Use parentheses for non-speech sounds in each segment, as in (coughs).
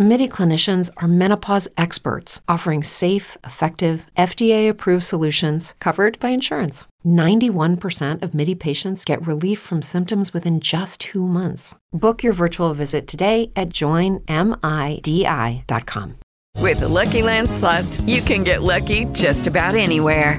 MIDI clinicians are menopause experts offering safe, effective, FDA approved solutions covered by insurance. 91% of MIDI patients get relief from symptoms within just two months. Book your virtual visit today at joinmidi.com. With the Lucky Land slots, you can get lucky just about anywhere.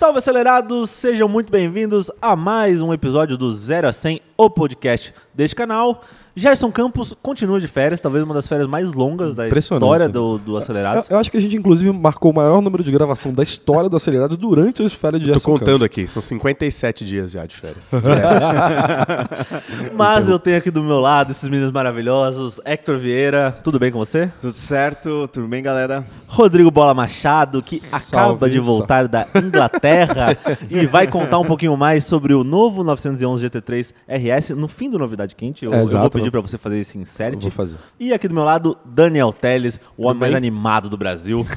Salve acelerados, sejam muito bem-vindos a mais um episódio do 0 a 100, o podcast deste canal. Gerson Campos continua de férias, talvez uma das férias mais longas da história do, do Acelerados. Eu, eu acho que a gente, inclusive, marcou o maior número de gravação da história do Acelerado durante as férias de Tô Gerson contando Campos. aqui, são 57 dias já de férias. (laughs) (laughs) Mas eu tenho aqui do meu lado esses meninos maravilhosos. Hector Vieira, tudo bem com você? Tudo certo? Tudo bem, galera? Rodrigo Bola Machado, que acaba de salve. voltar da Inglaterra (laughs) e vai contar um pouquinho mais sobre o novo 911 GT3 RS no fim do Novidade Quente. Eu, É, eu exato, vou pedir pra você fazer esse insert. Eu vou fazer. E aqui do meu lado, Daniel Teles, o homem mais animado do Brasil. (laughs)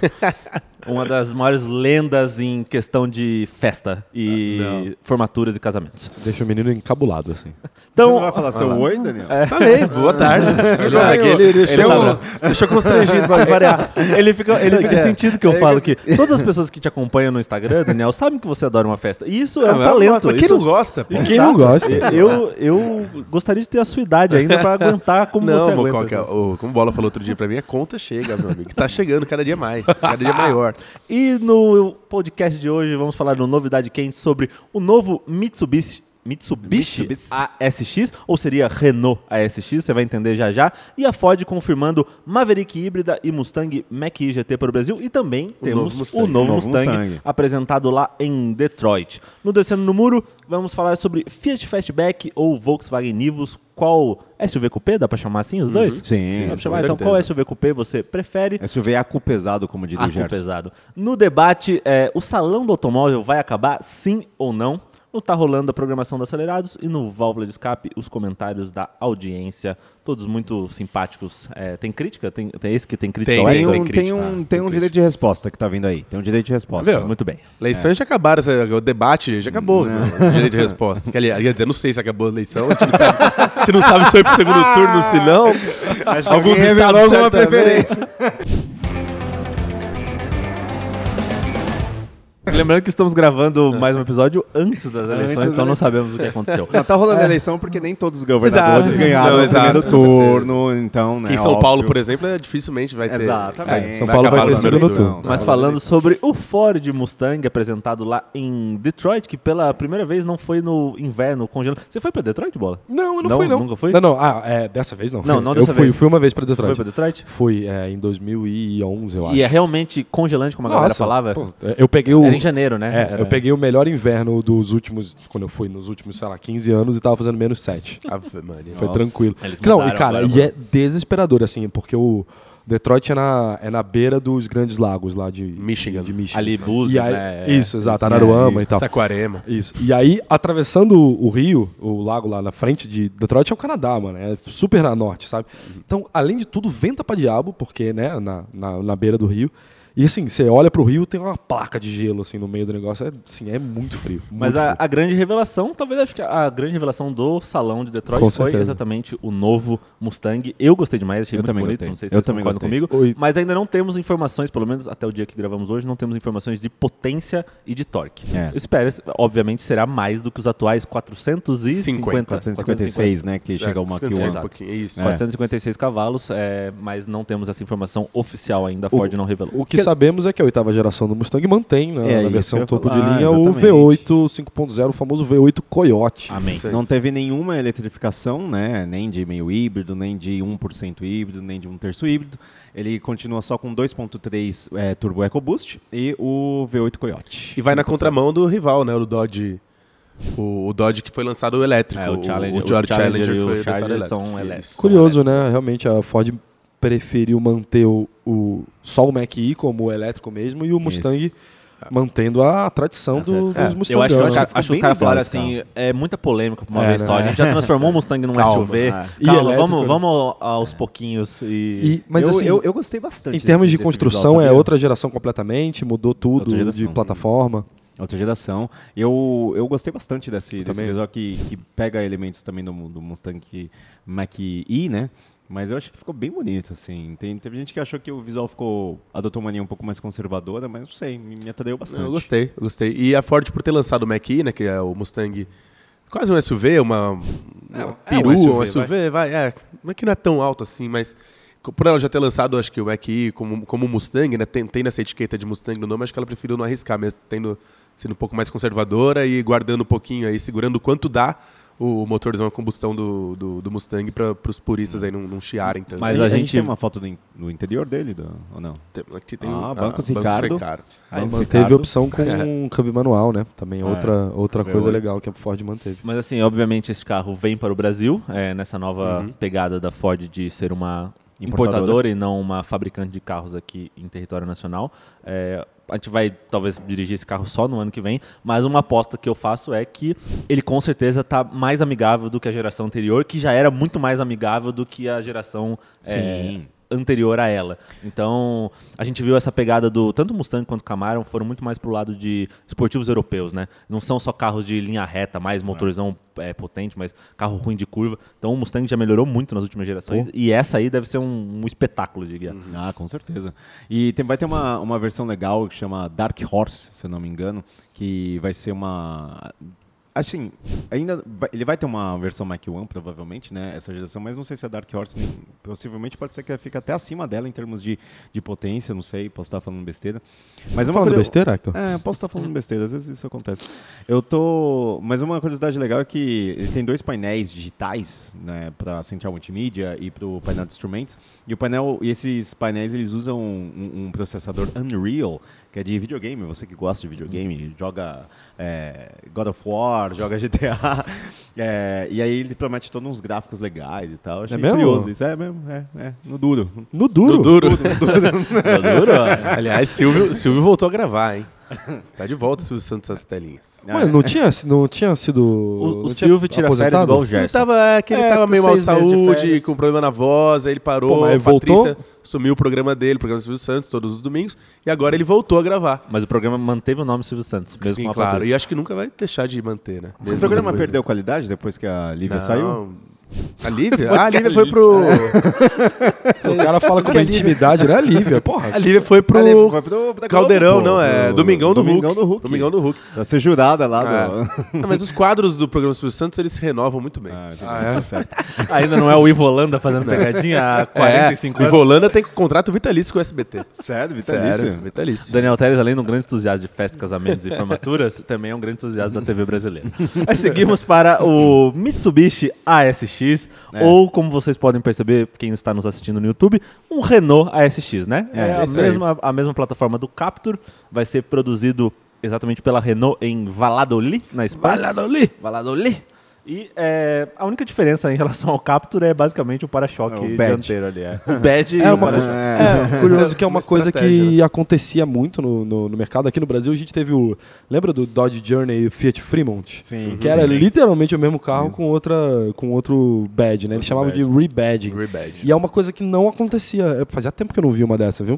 Uma das maiores lendas em questão de festa e formaturas e casamentos. Deixa o menino encabulado, assim. Então, Você não vai falar seu oi, Daniel? Falei, (laughs) boa tarde. Ele, ele- ele deixou, tá bravo. deixou constrangido pra variar. Ele fica, ele fica sentindo que eu falo que todas as pessoas que te acompanham no Instagram, Daniel, sabem que você adora uma festa. E isso é um Não, talento. Mas quem isso- não gosta? pô? E quem não gosta? Eu, eu gostaria de ter a sua idade ainda pra aguentar como Não, você aguenta. é? O- como o Bola falou outro dia pra mim, a conta chega, meu amigo. Tá chegando cada dia mais, cada dia (laughs) maior. E no podcast de hoje vamos falar no novidade quente sobre o novo Mitsubishi. Mitsubishi, Mitsubishi. ASX, ou seria Renault ASX, você vai entender já já. E a Ford confirmando Maverick híbrida e Mustang Mach-E GT para o Brasil. E também temos novo Mustang. o novo, Novo Mustang, Mustang. apresentado lá em Detroit. No Descendo no Muro, vamos falar sobre Fiat Fastback ou Volkswagen Nivus. Qual SUV Coupé? Dá para chamar assim os dois? Sim, Dá pra com chamar? Então, qual SUV Coupé você prefere? SUV é cu pesado, como diria o Gerson. pesado. No debate, é, o salão do automóvel vai acabar, sim ou não? No Tá Rolando a programação do Acelerados e no Válvula de Escape, os comentários da audiência. Todos muito simpáticos. É, tem crítica? Tem, tem esse que tem crítica? Tem, Tem um, crítica. tem um, Ah, tem tem um direito de resposta que tá vindo aí. Tem um direito de resposta. Viu? Muito bem. Eleições já acabaram, o debate já acabou. né? O direito de resposta. Quer dizer, quer dizer, não sei se acabou a eleição, a gente não sabe, a gente não sabe se foi pro segundo turno, se não. Acho que Alguns estados alguma preferência. Lembrando que estamos gravando mais um episódio antes das eleições, das então não sabemos o que aconteceu. (laughs) Não, tá rolando eleição porque nem todos os governadores Exato. ganharam Não, no exato, primeiro com turno, então, né, Aqui em São óbvio. Paulo, por exemplo, é, dificilmente vai ter. Exatamente. É, São Paulo vai ter no segundo turno. Mas falando sobre o Ford Mustang apresentado lá em Detroit, que pela primeira vez não foi no inverno congelado. Você foi pra Detroit, Bola? Não, eu não, Não? fui, não. Nunca foi? Não, não. Ah, é, dessa vez não. Não, Fui- não eu dessa fui, vez. fui uma vez pra Você foi Detroit. pra Detroit? Fui é, em 2011, eu acho. E é realmente congelante, como a galera Nossa, falava? pô, é, eu peguei o... Era em janeiro, né? É, Era- eu peguei o melhor inverno dos últimos, quando eu fui, nos últimos, sei lá, 15 anos e tava fazendo menos 7. (laughs) Ave Maria. Foi Nossa. tranquilo. Eles Não, e cara, agora, e é desesperador, assim, porque o Detroit é na, é na beira dos grandes lagos lá de Michigan. De Michigan. Ali, Búzios, E aí- né? Isso, exato. Araruama e tal. Saquarema. Isso. E aí, atravessando o rio, o lago lá na frente de Detroit é o Canadá, mano. É super na norte, sabe? Então, além de tudo, venta pra diabo, porque, né, na, na, na beira do rio. E assim, você olha pro rio, tem uma placa de gelo, assim, no meio do negócio. É, assim, é muito frio. Mas muito a, frio. a grande revelação, talvez acho que a grande revelação do salão de Detroit Com foi certeza. exatamente o novo Mustang. Eu gostei demais, achei Eu muito também bonito. gostei. Não sei se Eu vocês também concordam gostei. comigo. Oi. Mas ainda não temos informações, pelo menos até o dia que gravamos hoje, não temos informações de potência e de torque. É. Espera, obviamente será mais do que os atuais 450. 456, né, que chega uma que um. Isso. É. 456 cavalos, é, mas não temos essa informação oficial ainda. A O- Ford não revelou. O que Questão sabemos é que a oitava geração do Mustang mantém né, É, na versão que topo de falar, linha o exatamente. V8 5.0, o famoso V8 Coyote. Amém. Não teve nenhuma eletrificação, né? Nem de meio híbrido, nem de 1% híbrido, nem de um terço híbrido. Ele continua só com 2.3 é, Turbo EcoBoost e o V8 Coyote. E vai na 5.0. contramão do rival, né? O Dodge. O, o Dodge que foi lançado elétrico. É, o Challenger, o George o Challenger Challenger e o foi Charger lançado elétrico. são elétricos. Curioso, né? Realmente a Ford preferiu manter o, o- só o Mach-E como elétrico mesmo e o Mustang mantendo a tradição do, tradição. dos Eu Mustangão. acho que os né? cara- Ficou acho que os bem caras legal falaram assim, é muita polêmica pra uma É, vez né? só. A gente já transformou o Mustang num (laughs) Calma, SUV. E Calma, elétrico, vamos, né? vamos aos pouquinhos e... E- mas eu, assim, eu, eu gostei bastante. em termos desse- de desse construção visual, é outra geração completamente, mudou tudo geração. de plataforma. Outra geração. Eu, eu gostei bastante desse, desse também. visual que, que pega elementos também do, do Mustang Mach-E, né? Mas eu acho que ficou bem bonito, assim. Tem, teve gente que achou que o visual ficou... adotou uma linha um pouco mais conservadora, mas não sei, me, me atraiu bastante. Eu gostei, eu gostei. E a Ford, por ter lançado o Mach-E, né, que é o Mustang, quase um SUV, uma, uma é um SUV, um SUV, vai. é, não é que não é tão alto assim, mas por ela já ter lançado, acho que o Mach-E como, como Mustang, né, tem, tem essa etiqueta de Mustang no nome, acho que ela preferiu não arriscar mesmo, tendo, sendo um pouco mais conservadora e guardando um pouquinho aí, segurando o quanto dá o motorzão a combustão do, do, do Mustang para os puristas aí não, não chiarem tanto. Mas a, a gente gente- tem uma foto do, in- do interior dele, do- ou não? Tem- aqui tem Ah, o Bancos Banco Ricardo. Ricardo. Aí manteve a opção com (laughs) um câmbio manual, né? Também Ah, outra, outra V8. coisa legal que a Ford manteve. Mas assim, obviamente esse carro vem para o Brasil, é, nessa nova pegada da Ford de ser uma importadora, Importadora. e não uma fabricante de carros aqui em território nacional. É, a gente vai talvez dirigir esse carro só no ano que vem, mas uma aposta que eu faço é que ele com certeza está mais amigável do que a geração anterior, que já era muito mais amigável do que a geração é, Sim. Anterior a ela. Então, a gente viu essa pegada do tanto Mustang quanto Camaro foram muito mais pro lado de esportivos europeus, né? Não são só carros de linha reta, mais motorzão é, potente, mas carro ruim de curva. Então, o Mustang já melhorou muito nas últimas gerações e essa aí deve ser um, um espetáculo de guiar. Ah, com certeza. E tem- vai ter uma, uma versão legal que chama Dark Horse, se eu não me engano, que vai ser uma. Assim, ainda vai- ele vai ter uma versão Mach 1, provavelmente, né? Essa geração, mas não sei se a Dark Horse nem, possivelmente pode ser que ela fique até acima dela em termos de, de potência, não sei, posso estar falando besteira. Mas uma Falando coisa- besteira, Hector? é, posso estar falando besteira, às vezes isso acontece. Eu tô. Mas uma curiosidade legal é que ele tem dois painéis digitais, né, para central multimídia e para o painel de instrumentos. E o painel, e esses painéis eles usam um, um processador Unreal, que é de videogame. Você que gosta de videogame, joga é, God of War, (laughs) joga GTA. é, e aí ele promete todos uns gráficos legais e tal. Eu Achei mesmo? curioso. Isso é mesmo, é, é, no duro. No duro. No duro. (laughs) Duro, ó. Aliás, Silvio, Silvio voltou a gravar, hein? (laughs) Tá de volta o Silvio Santos às telinhas. Não tinha, não tinha sido. O, não o tinha Silvio tira férias igual o Ele Gerson. tava, é, que ele É, tava meio mal de de saúde, férias. com problema na voz, aí ele parou. Pô, mas a voltou? Patrícia sumiu o programa dele, o programa do Silvio Santos, todos os domingos, e agora ele voltou a gravar. Mas o programa manteve o nome Silvio Santos, mesmo Sim, com a claro. Patrícia. E acho que nunca vai deixar de manter, né? O Mesmo programa depois, perdeu qualidade depois que a Lívia Não. saiu? A Lívia? Ah, a Lívia foi pro. O cara fala com uma intimidade, né? Lívia, porra. A Lívia foi pro. A Lívia foi pro- Caldeirão, pô, não, é. pro- Domingão do Domingão Hulk. do Hulk. Domingão do Hulk. Pra ser jurada lá Ah. do. Não, mas os quadros do programa Silvio Santos, eles se renovam muito bem. Ah, entendi. Tá certo. Ainda não é o Ivo Holanda fazendo pegadinha há 45 é, anos. O Volanda tem contrato vitalício com o SBT. Sério, vitalício. Sério, vitalício. Daniel Teres, além de um grande entusiasta de festas, casamentos e formaturas, (laughs) também é um grande entusiasta da TV brasileira. Aí (laughs) seguimos para o Mitsubishi ASX, É. ou como vocês podem perceber, quem está nos assistindo no YouTube, um Renault ASX, né? É, a, isso aí. mesma, a mesma plataforma do Captur, vai ser produzido exatamente pela Renault em Valladolid, na Espanha. Valladolid! Valladolid! E é, a única diferença em relação ao Captur é basicamente o para-choque É, dianteiro ali. É. (laughs) O badge e É o uma, para-choque. é, curioso que é uma, Uma coisa que acontecia muito no, no, no mercado. Aqui no Brasil a gente teve o. Lembra do Dodge Journey e Fiat Fremont? Sim. Que era literalmente o mesmo carro com, outra, com outro badge, né? Eles chamavam de rebadging. Rebadge. E é uma coisa que não acontecia. É, Fazia tempo que eu não vi uma dessa, viu?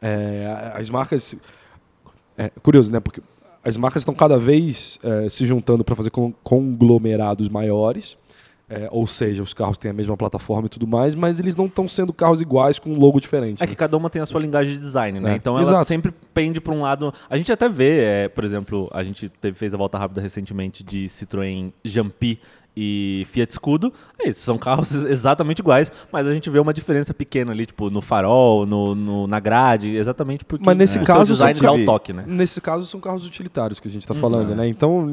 É, as marcas. É curioso, né? Porque as marcas estão cada vez é, se juntando para fazer con- conglomerados maiores. É, ou seja, os carros têm a mesma plataforma e tudo mais, mas eles não estão sendo carros iguais com um logo diferente. É né? que cada uma tem a sua linguagem de design, né? É, Então ela exato. sempre pende para um lado. A gente até vê, é, por exemplo, a gente teve- fez a volta rápida recentemente de Citroën Jumpy e Fiat Scudo, é isso, são carros (laughs) exatamente iguais, mas a gente vê uma diferença pequena ali, tipo, no farol, no, no- na grade, exatamente porque Mas nesse o caso, seu design são dá o toque, né? Nesse caso, são carros utilitários que a gente está falando, né? Então,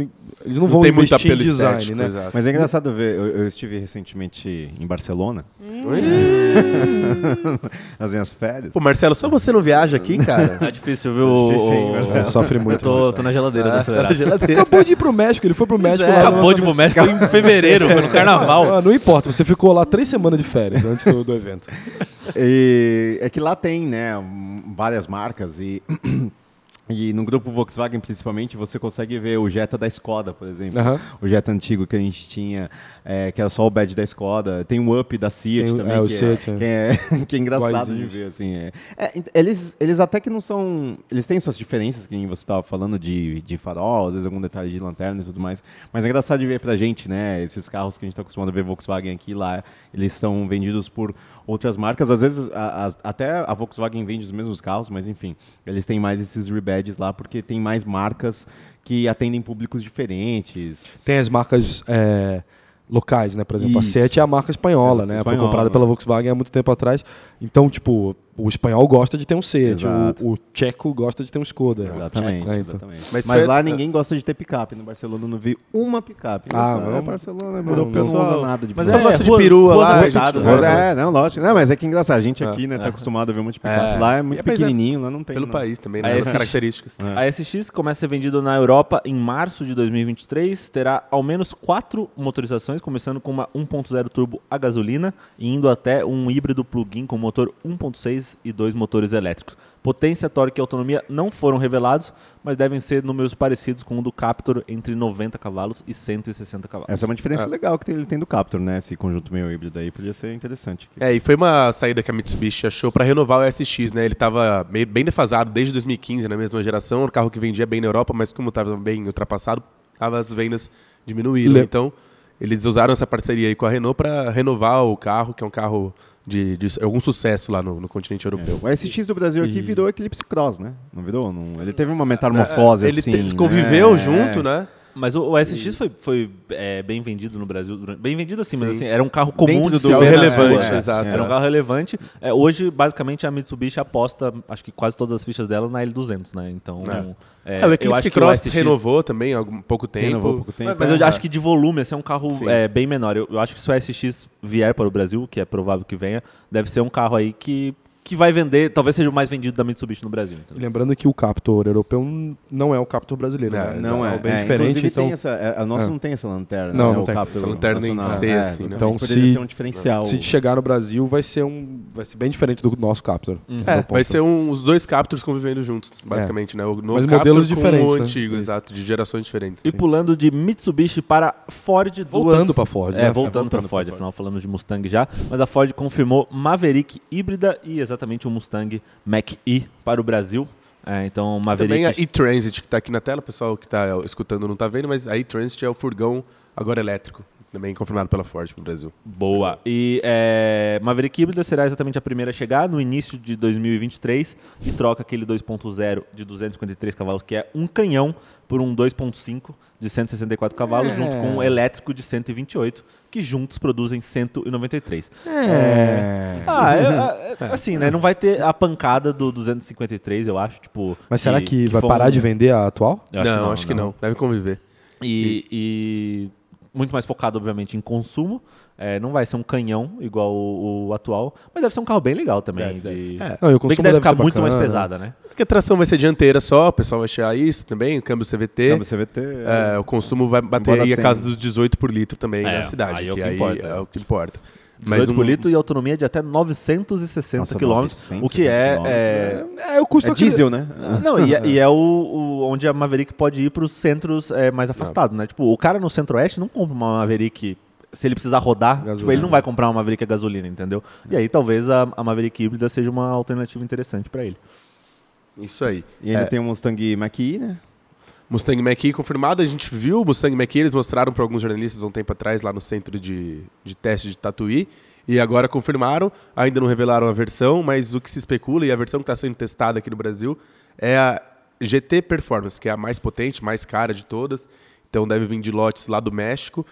eles não, vão tem muito investir em apelo design, estético, né? exato. Mas é engraçado ver, eu, eu estive recentemente em Barcelona, (laughs) nas minhas férias. Pô, Marcelo, só você não viaja aqui, cara? (laughs) É difícil, viu? Difícil, hein, o- Marcelo? É, sofre Eu muito. tô, tô na geladeira do acelerado. Acabou de ir pro México, ele foi pro México lá no Acabou de ir pro México foi em fevereiro, foi no carnaval. Ah, não importa, você ficou lá três semanas de férias antes do, do evento. (laughs) E é que lá tem, né, várias marcas e (clears throat) e no grupo Volkswagen principalmente você consegue ver o Jetta da Skoda, por exemplo. Aham. O Jetta antigo que a gente tinha, é, que era só o badge da Skoda. Tem o Up da Seat Tem também, é, o que, Seat, é, é. (laughs) que, é, que é engraçado de ver, assim. É. É, eles, eles até que não são... Eles têm suas diferenças, que você estava falando, de, de farol, às vezes algum detalhe de lanterna e tudo mais. Mas é engraçado de ver pra gente, né, esses carros que a gente está acostumado a ver Volkswagen aqui e lá, eles são vendidos por outras marcas. Às vezes, a- as- até a Volkswagen vende os mesmos carros, mas enfim, eles têm mais esses rebadges lá porque tem mais marcas que atendem públicos diferentes. Tem as marcas é, locais, né? Por exemplo, Isso. a Seat é a marca espanhola, Exa- né? espanhola. Foi comprada pela Volkswagen há muito tempo atrás. Então, tipo, o espanhol gosta de ter um Seat, Exato. o, o tcheco gosta de ter um Skoda. Exatamente. É, então. exatamente. Mas Mas, lá essa- ninguém gosta de ter picape. No Barcelona eu não vi uma picape. Ah, mas- é Barcelona, não, europeu não pessoal- usa nada de Mas Só picape. gosta de ruas- perua ruas lá, gente, Mas né? é, não, lógico. Não, mas é que é engraçado. A gente aqui, né, tá acostumado a ver um monte de picape. É. Lá é muito E, é pequenininho, lá não tem. Pelo não. país também, né? Características. É. A SX começa a ser vendido na Europa em março de 2023. Terá ao menos quatro motorizações, começando com uma 1.0 turbo a gasolina e indo até um híbrido plug-in com motor 1.6 e dois motores elétricos. Potência, torque e autonomia não foram revelados, mas devem ser números parecidos com o do Captur, entre 90 cavalos e 160 cavalos. Essa é uma diferença É. legal que tem- ele tem do Captur, né? Esse conjunto meio híbrido aí podia ser interessante. É, e foi uma saída que a Mitsubishi achou pra renovar o SX, né? Ele tava meio- bem defasado desde 2015, na mesma geração, era um carro que vendia bem na Europa, mas como tava bem ultrapassado, tava as vendas diminuíram. Le- Então, eles usaram essa parceria aí com a Renault pra renovar o carro, que é um carro de, de algum sucesso lá no, no continente europeu. O SX do Brasil aqui E- virou Eclipse Cross, né? Não virou? Não- ele teve uma metamorfose Ele assim. te- conviveu né? junto, né? Mas o, o SX foi, foi é, bem vendido no Brasil. durante- Bem vendido assim, mas Sim. assim, era um carro comum Dentro de do- se ver na relevante, exato. Era um É. carro relevante. É, hoje, basicamente, a Mitsubishi aposta, acho que quase todas as fichas dela na L200, né? Então, é, É, o eu Eclipse acho que Cross o SX renovou também há algum pouco tempo. renovou pouco tempo. Mas é. eu acho que de volume, esse é um carro é, bem menor. Eu, eu acho que se o SX vier para o Brasil, que é provável que venha, deve ser um carro aí que, que vai vender, talvez seja o mais vendido da Mitsubishi no Brasil. Entendeu? lembrando que o Captur europeu não é o Captur brasileiro, É, né? Não é, algo bem é, diferente. Então, tem essa, é, a nossa É. não tem essa lanterna, Não, né? não o tem. Captur Essa lanterna em. C, É, assim, né? Então, Poderia se- ser um diferencial. se chegar no Brasil, vai ser um, vai ser bem diferente do nosso É, o ponto. vai ser um- os dois Captors convivendo juntos, basicamente, né? O novo Mas modelos com diferentes, o né? antigo, Isso. exato, de gerações diferentes. E pulando de Mitsubishi para Ford, Voltando pra Ford, É, né? voltando, Voltando para Ford, Ford. afinal falando de Mustang já. Mas a Ford confirmou Maverick híbrida e exatamente o Mustang Mach-E para o Brasil. É, então, Também a e-Transit, que tá aqui na tela, o pessoal que tá escutando não tá vendo, mas a e-Transit é o furgão agora elétrico, também confirmado pela Ford no Brasil. Boa. E é, Maverick híbrida será exatamente a primeira a chegar no início de 2023 e troca aquele 2.0 de 253 cavalos, que é um canhão, por um 2.5 de 164 cavalos, É. junto com um elétrico de 128, que juntos produzem 193. É. Ah, é- é- assim, né? Não vai ter a pancada do 253, eu acho. Tipo, Mas será que, vai foi parar um- de vender a atual? Eu não, acho que não. Deve conviver. E, e muito mais focado, obviamente, em consumo. É, não vai ser um canhão igual o, o atual, mas deve ser um carro bem legal também. de- Não, e o Bem que consumo deve ficar ser muito mais bacana. pesada, né? Porque a tração vai ser dianteira só, o pessoal vai achar isso também, o câmbio CVT. Câmbio CVT. É, o consumo vai bater aí a casa dos 18 por litro também É, na cidade, aí é que que aí importa. é o que importa. 18 um- por litro e autonomia de até 960 Nossa, quilômetros, o que 960 é... quilômetros, é- É, o custo É diesel, né? Não, e é, e é o, o- onde a Maverick pode ir para os centros é, mais afastados, né? Tipo, o cara no centro-oeste não compra uma Maverick se ele precisar rodar, tipo, ele não vai comprar uma Maverick a gasolina, entendeu? E aí talvez a, a Maverick híbrida seja uma alternativa interessante para ele. Isso aí. E ainda É, tem o Mustang Mach-E, né? Mustang Mach-E confirmado, a gente viu o Mustang Mach-E, eles mostraram para alguns jornalistas um tempo atrás lá no centro de, de teste de Tatuí, e agora confirmaram, ainda não revelaram a versão, mas o que se especula, e a versão que está sendo testada aqui no Brasil, é a GT Performance, que é a mais potente, mais cara de todas, então deve vir de lotes lá do México,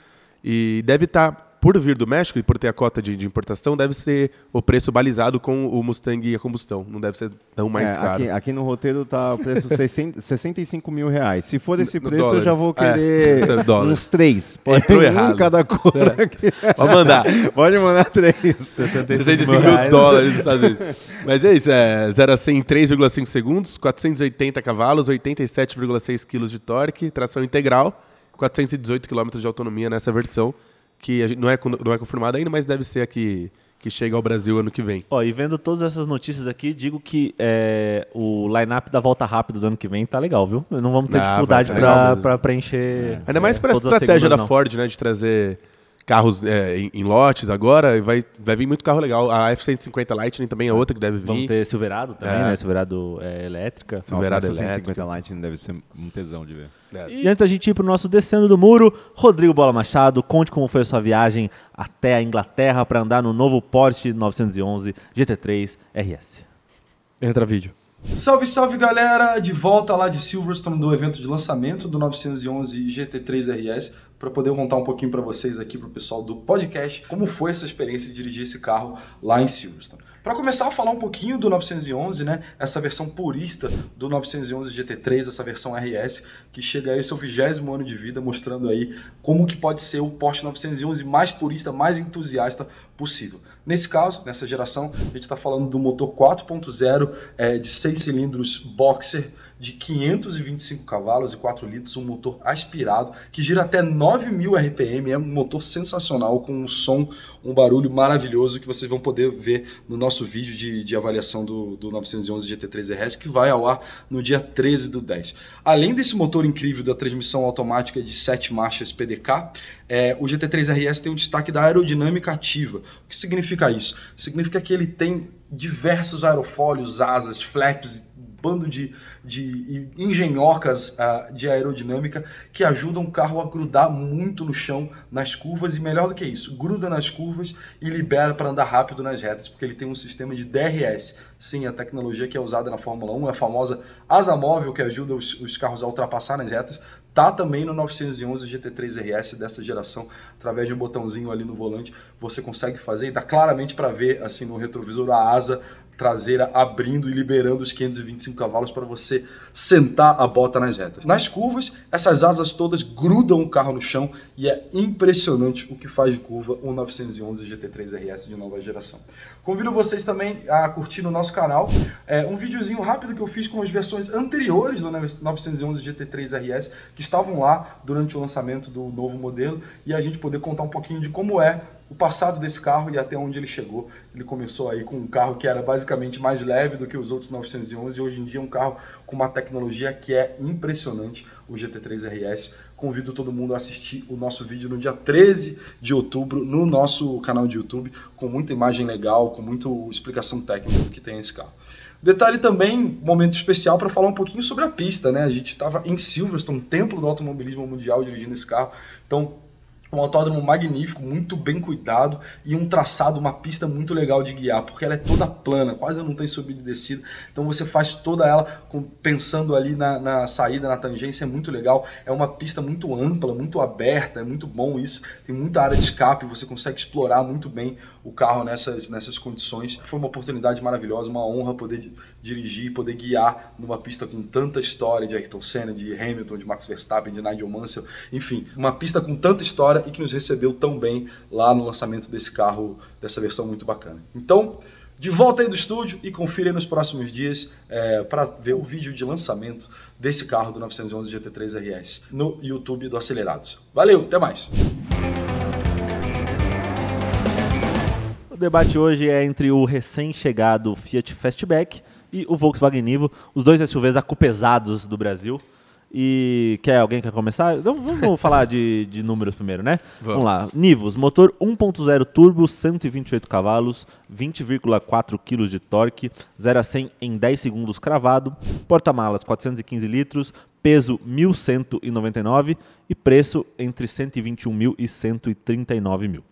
E deve estar, por vir do México e por ter a cota de, de importação, deve ser o preço balizado com o Mustang a combustão. Não deve ser tão mais É, caro. aqui, aqui no roteiro tá o preço (laughs) 60, 65 mil reais. Se for esse preço, eu dólares. já vou É, querer dólar. uns três. Pode Entrou um errado. cada cor. aqui. Pode mandar. (laughs) Pode mandar três. 65 mil dólares nos Estados Unidos. Mas é isso, é 0 a 100 em 3,5 segundos, 480 cavalos, 87,6 kg de torque, tração integral, 418 km de autonomia nessa versão, que não, é, não é confirmada ainda, mas deve ser a que, que chega ao Brasil ano que vem. Ó, e vendo todas essas notícias aqui, digo que é, o line-up da volta rápida do ano que vem tá legal, viu? Não vamos ter Ah, dificuldade pra preencher. Ainda mais é, para a estratégia segundas, da. Ford, né, de trazer carros é, em, em lotes agora, e vai, vai vir muito carro legal. A F-150 Lightning também é outra que deve vir. Vamos ter Silverado também, É. né? Silverado é, elétrica. Nossa, Silverado essa elétrico. 150 Lightning deve ser um tesão de ver. E antes da gente ir pro nosso Descendo do Muro, Rodrigo Bola Machado, conte como foi a sua viagem até a Inglaterra para andar no novo Porsche 911 GT3 RS. Entra vídeo. Salve, salve galera! De volta lá de Silverstone do evento de lançamento do 911 GT3 RS para poder contar um pouquinho para vocês aqui pro pessoal do podcast como foi essa experiência de dirigir esse carro lá em Silverstone. Para começar a falar um pouquinho do 911, né, essa versão purista do 911 GT3, essa versão RS que chega aí ao seu vigésimo ano de vida, mostrando aí como que pode ser o Porsche 911 mais purista, mais entusiasta possível. Nesse caso, nessa geração, a gente está falando do motor 4.0 é, de 6 cilindros boxer de 525 cavalos e 4 litros, um motor aspirado que gira até 9000 RPM, é um motor sensacional com um som, um barulho maravilhoso que vocês vão poder ver no nosso vídeo de, de avaliação do, do 911 GT3 RS que vai ao ar no dia 13 do 10. Além desse motor incrível da transmissão automática de 7 marchas PDK, é, o GT3 RS tem um destaque da aerodinâmica ativa. O que significa isso? Significa que ele tem diversos aerofólios, asas, flaps, bando de, de engenhocas ah, de aerodinâmica que ajudam o carro a grudar muito no chão, nas curvas e melhor do que isso, gruda nas curvas e libera para andar rápido nas retas, porque ele tem um sistema de DRS. Sim, a tecnologia que é usada na Fórmula 1, a famosa asa móvel que ajuda os, os carros a ultrapassar nas retas, tá também no 911 GT3 RS dessa geração, através de um botãozinho ali no volante, você consegue fazer e dá claramente para ver assim no retrovisor a asa traseira abrindo e liberando os 525 cavalos para você sentar a bota nas retas. Nas curvas, essas asas todas grudam o carro no chão e é impressionante o que faz de curva o 911 GT3 RS de nova geração. Convido vocês também a curtir no nosso canal é, um videozinho rápido que eu fiz com as versões anteriores do 911 GT3 RS que estavam lá durante o lançamento do novo modelo e a gente poder contar um pouquinho de como é o passado desse carro e até onde ele chegou. Ele começou aí com um carro que era basicamente mais leve do que os outros 911 e hoje em dia é um carro com uma tecnologia que é impressionante, o GT3 RS. Convido todo mundo a assistir o nosso vídeo no dia 13 de outubro no nosso canal de YouTube, com muita imagem legal, com muita explicação técnica do que tem esse carro. Detalhe também, momento especial para falar um pouquinho sobre a pista, né? A gente estava em Silverstone, templo do automobilismo mundial, dirigindo esse carro. Então, um autódromo magnífico, muito bem cuidado e um traçado, uma pista muito legal de guiar, porque ela é toda plana, quase não tem subida e descida. Então você faz toda ela com- pensando ali na, na saída, na tangência, é muito legal. É uma pista muito ampla, muito aberta, é muito bom isso. Tem muita área de escape, você consegue explorar muito bem o carro nessas, nessas condições. Foi uma oportunidade maravilhosa, uma honra poder di- dirigir, poder guiar numa pista com tanta história de Ayrton Senna, de Hamilton, de Max Verstappen, de Nigel Mansell, enfim, uma pista com tanta história e que nos recebeu tão bem lá no lançamento desse carro, dessa versão muito bacana. Então, de volta aí do estúdio e confira nos próximos dias para ver o vídeo de lançamento desse carro do 911 GT3 RS no YouTube do Acelerados. Valeu, até mais! O debate hoje é entre o recém-chegado Fiat Fastback e o Volkswagen Nivo, os dois SUVs acupesados do Brasil. E quer alguém quer começar? Então, vamos falar de, de números primeiro, né? Vamos. lá. Nivus, motor 1.0 turbo, 128 cavalos, 20,4 kg de torque, 0 a 100 em 10 segundos cravado, porta-malas 415 litros, peso 1.199 e preço entre 121 mil e 139 mil.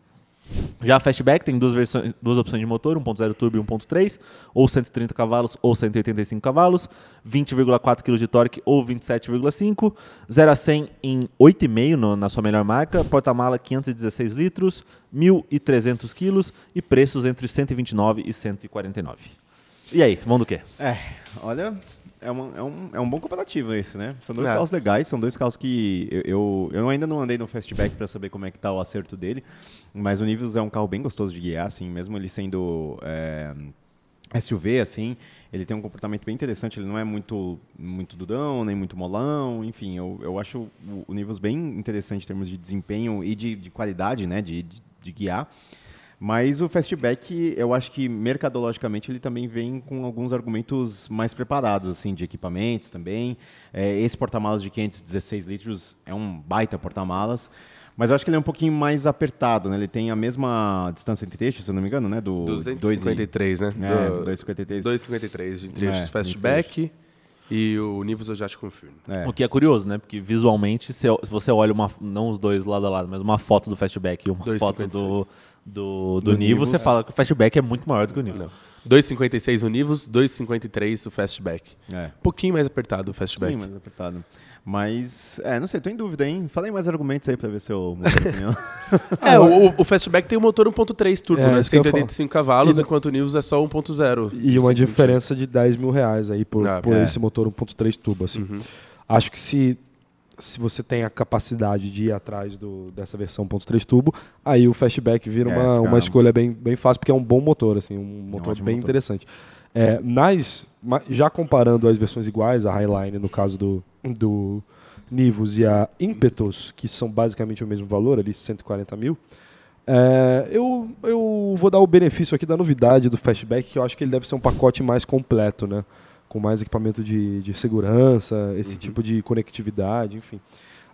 Já a Fastback tem duas, versões, duas opções de motor, 1.0 turbo e 1.3, ou 130 cavalos ou 185 cavalos, 20,4 kg de torque ou 27,5, 0 a 100 em 8,5 no- na sua melhor marca, porta-mala 516 litros, 1.300 quilos e preços entre 129 e 149. E aí, vamos do quê? É, olha, é, uma- é um, é um bom comparativo esse, né? São dois É. carros legais, são dois carros que eu, eu, eu ainda não andei no Fastback para saber como é que tá o acerto dele, mas o Nivus é um carro bem gostoso de guiar, assim, mesmo ele sendo é, SUV, assim, ele tem um comportamento bem interessante, ele não é muito, muito durão, nem muito molão, enfim, eu, eu acho o, o Nivus bem interessante em termos de desempenho e de, de qualidade, né, de, de, de guiar. Mas o Fastback, eu acho que mercadologicamente ele também vem com alguns argumentos mais preparados, assim, de equipamentos também. É, esse porta-malas de 516 litros é um baita porta-malas, mas eu acho que ele é um pouquinho mais apertado, né? Ele tem a mesma distância entre eixos, se eu não me engano, né? Do 253, né? É, Do- 253. 253 de trechos É, fastback e o Nivus já te confirmo. É. O que é curioso, né? Porque visualmente, se, se você olha uma, não os dois lado a lado, mas uma foto do Fastback e uma 2,56. foto do, do, do, Do Nivus. você fala que o Fastback é muito maior do que o Nivo. 256 o Nivus, 253 o fastback. É. Um pouquinho mais apertado o fastback. Sim, mais apertado. Mas, é, não sei, tô em dúvida, hein? Falei mais argumentos aí pra ver se eu mudo opinião. (laughs) É, o, o Fastback tem um motor 1.3 turbo, É, né? isso que eu ia 185 cavalos, E- enquanto o Nivus é só 1.0. E uma diferença de 10 mil reais aí por, Ah, por é. esse motor 1.3 turbo, assim. Uhum. Acho que se, se você tem a capacidade de ir atrás do, dessa versão 1.3 turbo, aí o Fastback vira É, uma, uma escolha bem, bem fácil, porque é um bom motor, assim, um motor ótimo bem motor. interessante. É, nas, já comparando as versões iguais, a Highline no caso do, do Nivus e a Impetus, que são basicamente o mesmo valor, ali 140 mil, é, eu, eu vou dar o benefício aqui da novidade do Fastback, que eu acho que ele deve ser um pacote mais completo, né? Com mais equipamento de, de segurança, esse tipo de conectividade, enfim.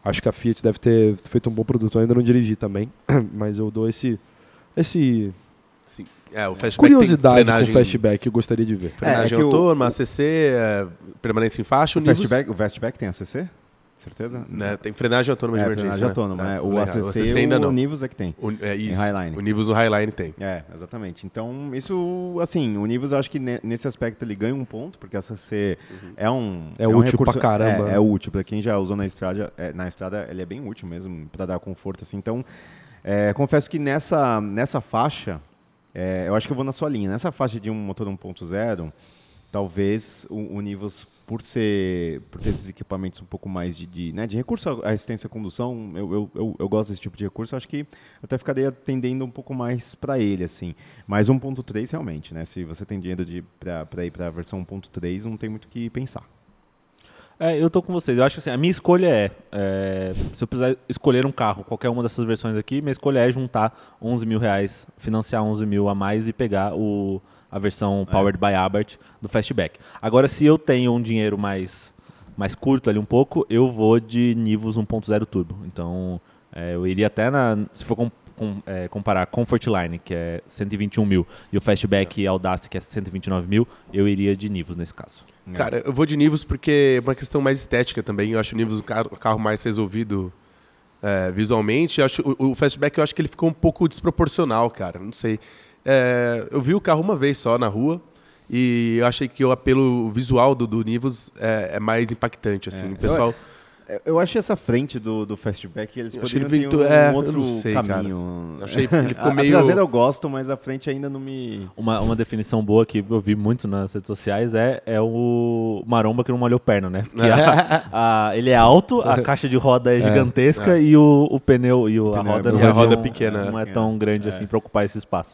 Acho que a Fiat deve ter feito um bom produto. Eu ainda não dirigi também, (clears throat) mas eu dou esse, esse Sim. É, o fastback curiosidade tem com o frenagem, Fastback que eu gostaria de ver. frenagem É, é que o- ACC, é, permanência em faixa. o, O Fastback, o Fastback tem ACC? Certeza? né, tem frenagem autônoma de É, emergência. frenagem né? autônoma. É, é. O é, ACC, ainda o não. Nivus é que tem. O, é isso. Highline. O Nivus no Highline tem. É, exatamente. Então, isso, assim, o Nivus eu acho que ne- nesse aspecto ele ganha um ponto, porque a ACC é um. É um útil recurso, pra caramba, É, né? é útil. Pra quem já usou na estrada, é, na estrada, ele é bem útil mesmo, pra dar conforto, assim. Então, é, confesso que nessa, nessa faixa, é, eu acho que eu vou na sua linha. Nessa faixa de um motor 1.0, talvez o, o Nivus, por ser por ter esses equipamentos um pouco mais de, de, né, de recurso à assistência à condução, eu, eu, eu, eu gosto desse tipo de recurso, acho que até ficaria tendendo um pouco mais para ele, assim. Mas 1.3 realmente, né? Se você tem dinheiro para ir para a versão 1.3, não tem muito o que pensar. É, eu tô com vocês. Eu acho que assim, a minha escolha é, é, se eu precisar escolher um carro, qualquer uma dessas versões aqui, minha escolha é juntar 11 mil reais, financiar 11 mil a mais e pegar o, a versão Powered by Abarth do Fastback. Agora, se eu tenho um dinheiro mais, mais curto ali um pouco, eu vou de Nivus 1.0 Turbo. Então, é, eu iria até na... Se for com, com, é, comparar Comfort Line, que é 121 mil, e o Fastback e Audace, que é 129 mil, eu iria de Nivus nesse caso. Cara, eu vou de Nivus porque é uma questão mais estética também. Eu acho o Nivus um carro, um carro mais resolvido é, visualmente. Eu acho, o, o Fastback eu acho que ele ficou um pouco desproporcional, cara. Não sei. É, eu vi o carro uma vez só na rua e eu achei que o apelo visual do, do Nivus é, é mais impactante. Assim. É, o pessoal... Eu- Eu achei essa frente do, do Fastback, eles Eu achei poderiam ele ter um, é, eu outro sei, caminho. Achei que ele (laughs) ficou a, meio- a traseira eu gosto, mas a frente ainda não me... Uma, uma definição boa que eu vi muito nas redes sociais é, é o maromba que não molhou perna, né? Porque a- (laughs) a- ele é alto, a caixa de roda é gigantesca e o, o pneu e o, a pneu é roda não, a roda não- pequena, não é é. tão grande assim pra ocupar esse espaço.